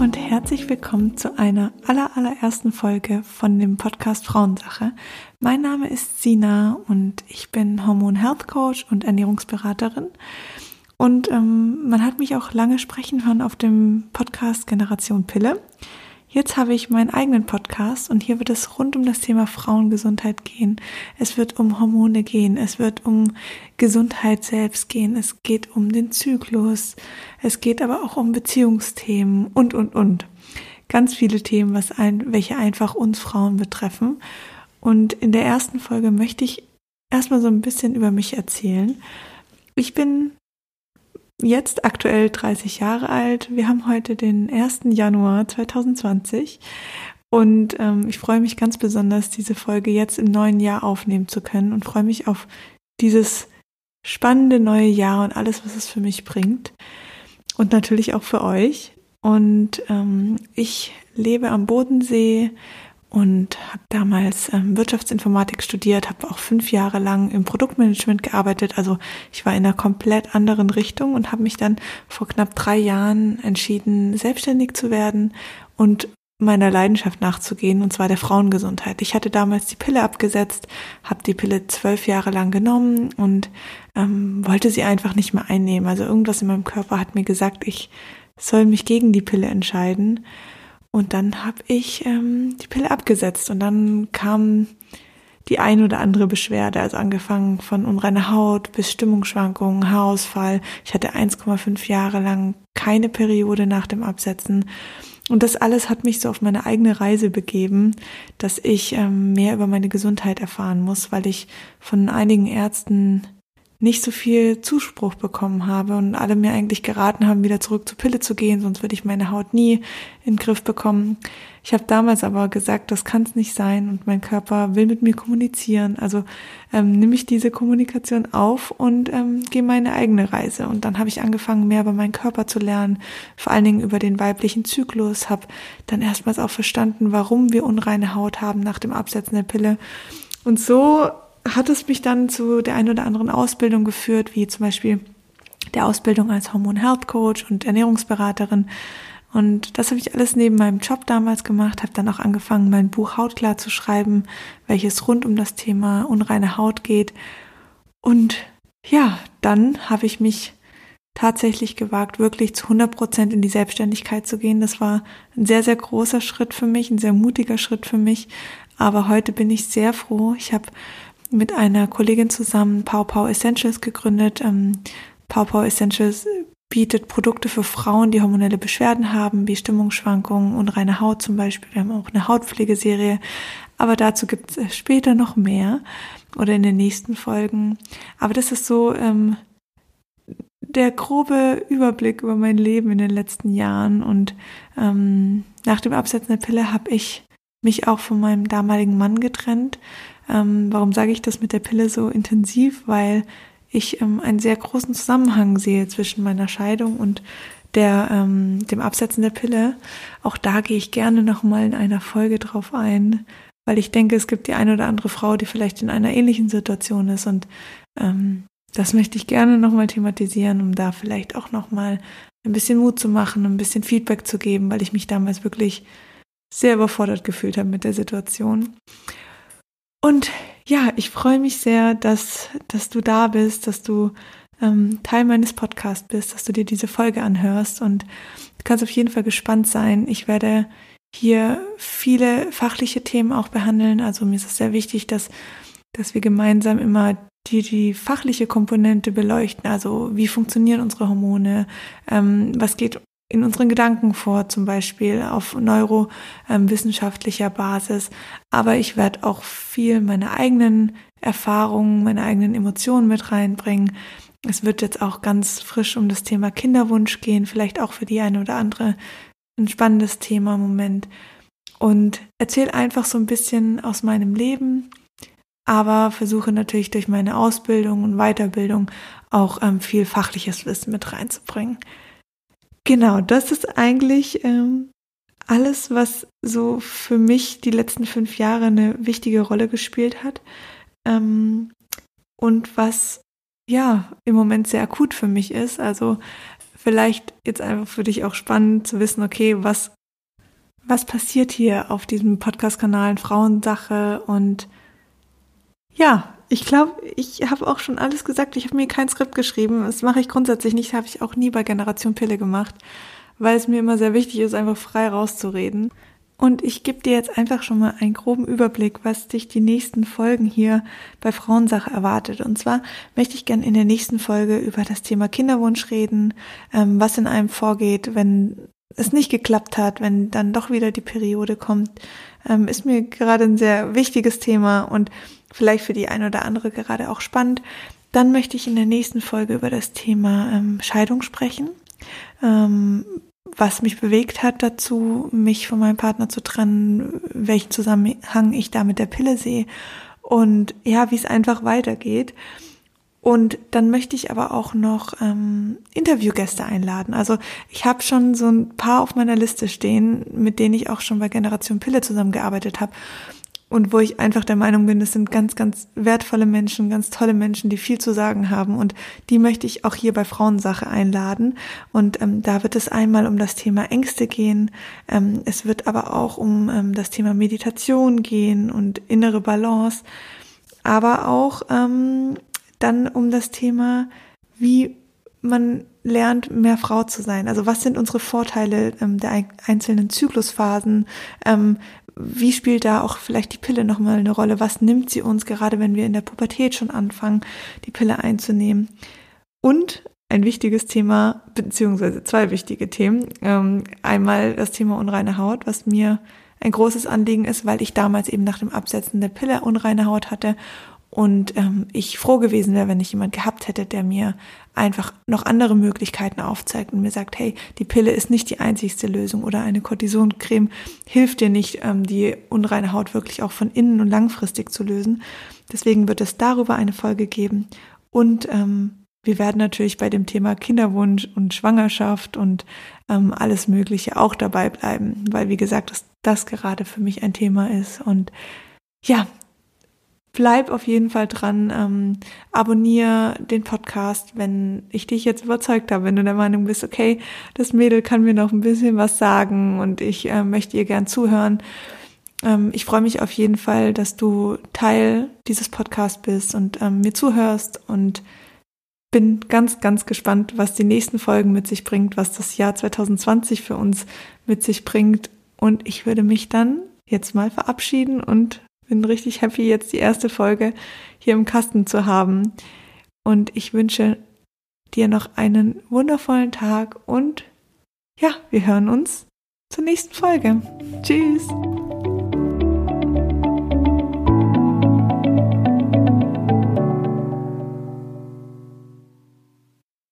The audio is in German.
und herzlich willkommen zu einer aller, allerersten Folge von dem Podcast Frauensache. Mein Name ist Sina und ich bin Hormon Health Coach und Ernährungsberaterin. Und ähm, man hat mich auch lange sprechen hören auf dem Podcast Generation Pille. Jetzt habe ich meinen eigenen Podcast und hier wird es rund um das Thema Frauengesundheit gehen. Es wird um Hormone gehen, es wird um Gesundheit selbst gehen, es geht um den Zyklus, es geht aber auch um Beziehungsthemen und, und, und. Ganz viele Themen, was ein, welche einfach uns Frauen betreffen. Und in der ersten Folge möchte ich erstmal so ein bisschen über mich erzählen. Ich bin jetzt aktuell 30 Jahre alt. Wir haben heute den 1. Januar 2020 und ähm, ich freue mich ganz besonders, diese Folge jetzt im neuen Jahr aufnehmen zu können und freue mich auf dieses spannende neue Jahr und alles, was es für mich bringt und natürlich auch für euch. Und ähm, ich lebe am Bodensee und habe damals ähm, Wirtschaftsinformatik studiert, habe auch fünf Jahre lang im Produktmanagement gearbeitet. Also ich war in einer komplett anderen Richtung und habe mich dann vor knapp drei Jahren entschieden, selbstständig zu werden und meiner Leidenschaft nachzugehen, und zwar der Frauengesundheit. Ich hatte damals die Pille abgesetzt, habe die Pille zwölf Jahre lang genommen und ähm, wollte sie einfach nicht mehr einnehmen. Also irgendwas in meinem Körper hat mir gesagt, ich soll mich gegen die Pille entscheiden. Und dann habe ich ähm, die Pille abgesetzt und dann kam die ein oder andere Beschwerde, also angefangen von unreiner Haut bis Stimmungsschwankungen, Haarausfall. Ich hatte 1,5 Jahre lang keine Periode nach dem Absetzen. Und das alles hat mich so auf meine eigene Reise begeben, dass ich ähm, mehr über meine Gesundheit erfahren muss, weil ich von einigen Ärzten nicht so viel Zuspruch bekommen habe und alle mir eigentlich geraten haben, wieder zurück zur Pille zu gehen, sonst würde ich meine Haut nie in den Griff bekommen. Ich habe damals aber gesagt, das kann es nicht sein und mein Körper will mit mir kommunizieren. Also ähm, nehme ich diese Kommunikation auf und ähm, gehe meine eigene Reise. Und dann habe ich angefangen, mehr über meinen Körper zu lernen, vor allen Dingen über den weiblichen Zyklus, habe dann erstmals auch verstanden, warum wir unreine Haut haben nach dem Absetzen der Pille. Und so hat es mich dann zu der einen oder anderen Ausbildung geführt, wie zum Beispiel der Ausbildung als Hormon Health Coach und Ernährungsberaterin. Und das habe ich alles neben meinem Job damals gemacht, habe dann auch angefangen, mein Buch Hautklar zu schreiben, welches rund um das Thema unreine Haut geht. Und ja, dann habe ich mich tatsächlich gewagt, wirklich zu 100 Prozent in die Selbstständigkeit zu gehen. Das war ein sehr, sehr großer Schritt für mich, ein sehr mutiger Schritt für mich. Aber heute bin ich sehr froh. Ich habe mit einer Kollegin zusammen Pau Essentials gegründet. Ähm, Pau Essentials bietet Produkte für Frauen, die hormonelle Beschwerden haben, wie Stimmungsschwankungen, und reine Haut zum Beispiel. Wir haben auch eine Hautpflegeserie, aber dazu gibt es später noch mehr oder in den nächsten Folgen. Aber das ist so ähm, der grobe Überblick über mein Leben in den letzten Jahren. Und ähm, nach dem Absetzen der Pille habe ich mich auch von meinem damaligen Mann getrennt. Ähm, warum sage ich das mit der Pille so intensiv? Weil ich ähm, einen sehr großen Zusammenhang sehe zwischen meiner Scheidung und der, ähm, dem Absetzen der Pille. Auch da gehe ich gerne nochmal in einer Folge drauf ein, weil ich denke, es gibt die eine oder andere Frau, die vielleicht in einer ähnlichen Situation ist und ähm, das möchte ich gerne nochmal thematisieren, um da vielleicht auch nochmal ein bisschen Mut zu machen, ein bisschen Feedback zu geben, weil ich mich damals wirklich sehr überfordert gefühlt habe mit der Situation. Und ja, ich freue mich sehr, dass, dass du da bist, dass du ähm, Teil meines Podcasts bist, dass du dir diese Folge anhörst und du kannst auf jeden Fall gespannt sein. Ich werde hier viele fachliche Themen auch behandeln. Also mir ist es sehr wichtig, dass, dass wir gemeinsam immer die, die fachliche Komponente beleuchten. Also wie funktionieren unsere Hormone? Ähm, was geht in unseren Gedanken vor, zum Beispiel auf neurowissenschaftlicher Basis. Aber ich werde auch viel meine eigenen Erfahrungen, meine eigenen Emotionen mit reinbringen. Es wird jetzt auch ganz frisch um das Thema Kinderwunsch gehen, vielleicht auch für die eine oder andere ein spannendes Thema im Moment. Und erzähle einfach so ein bisschen aus meinem Leben, aber versuche natürlich durch meine Ausbildung und Weiterbildung auch ähm, viel fachliches Wissen mit reinzubringen. Genau, das ist eigentlich ähm, alles, was so für mich die letzten fünf Jahre eine wichtige Rolle gespielt hat ähm, und was ja im Moment sehr akut für mich ist. Also vielleicht jetzt einfach für dich auch spannend zu wissen, okay, was, was passiert hier auf diesem Podcast-Kanal Frauensache und ja, ich glaube, ich habe auch schon alles gesagt. Ich habe mir kein Skript geschrieben. Das mache ich grundsätzlich nicht, habe ich auch nie bei Generation Pille gemacht, weil es mir immer sehr wichtig ist, einfach frei rauszureden. Und ich gebe dir jetzt einfach schon mal einen groben Überblick, was dich die nächsten Folgen hier bei Frauensache erwartet. Und zwar möchte ich gerne in der nächsten Folge über das Thema Kinderwunsch reden, ähm, was in einem vorgeht, wenn es nicht geklappt hat, wenn dann doch wieder die Periode kommt. Ähm, ist mir gerade ein sehr wichtiges Thema und vielleicht für die eine oder andere gerade auch spannend. Dann möchte ich in der nächsten Folge über das Thema ähm, Scheidung sprechen. Ähm, was mich bewegt hat dazu, mich von meinem Partner zu trennen, welchen Zusammenhang ich da mit der Pille sehe und ja, wie es einfach weitergeht. Und dann möchte ich aber auch noch ähm, Interviewgäste einladen. Also ich habe schon so ein paar auf meiner Liste stehen, mit denen ich auch schon bei Generation Pille zusammengearbeitet habe und wo ich einfach der Meinung bin, das sind ganz, ganz wertvolle Menschen, ganz tolle Menschen, die viel zu sagen haben und die möchte ich auch hier bei Frauensache einladen. Und ähm, da wird es einmal um das Thema Ängste gehen, ähm, es wird aber auch um ähm, das Thema Meditation gehen und innere Balance, aber auch ähm, dann um das Thema, wie man lernt, mehr Frau zu sein. Also was sind unsere Vorteile ähm, der einzelnen Zyklusphasen? Ähm, wie spielt da auch vielleicht die Pille nochmal eine Rolle? Was nimmt sie uns, gerade wenn wir in der Pubertät schon anfangen, die Pille einzunehmen? Und ein wichtiges Thema, beziehungsweise zwei wichtige Themen. Ähm, einmal das Thema unreine Haut, was mir ein großes Anliegen ist, weil ich damals eben nach dem Absetzen der Pille unreine Haut hatte und ähm, ich froh gewesen wäre, wenn ich jemand gehabt hätte, der mir einfach noch andere Möglichkeiten aufzeigt und mir sagt, hey, die Pille ist nicht die einzigste Lösung oder eine Cortisoncreme hilft dir nicht, ähm, die unreine Haut wirklich auch von innen und langfristig zu lösen. Deswegen wird es darüber eine Folge geben. Und ähm, wir werden natürlich bei dem Thema Kinderwunsch und Schwangerschaft und ähm, alles Mögliche auch dabei bleiben, weil wie gesagt, das, das gerade für mich ein Thema ist. Und ja, bleib auf jeden Fall dran, ähm, abonniere den Podcast, wenn ich dich jetzt überzeugt habe, wenn du der Meinung bist, okay, das Mädel kann mir noch ein bisschen was sagen und ich äh, möchte ihr gern zuhören. Ähm, ich freue mich auf jeden Fall, dass du Teil dieses Podcasts bist und ähm, mir zuhörst und bin ganz, ganz gespannt, was die nächsten Folgen mit sich bringt, was das Jahr 2020 für uns mit sich bringt. Und ich würde mich dann jetzt mal verabschieden und bin richtig happy, jetzt die erste Folge hier im Kasten zu haben. Und ich wünsche dir noch einen wundervollen Tag und ja, wir hören uns zur nächsten Folge. Tschüss.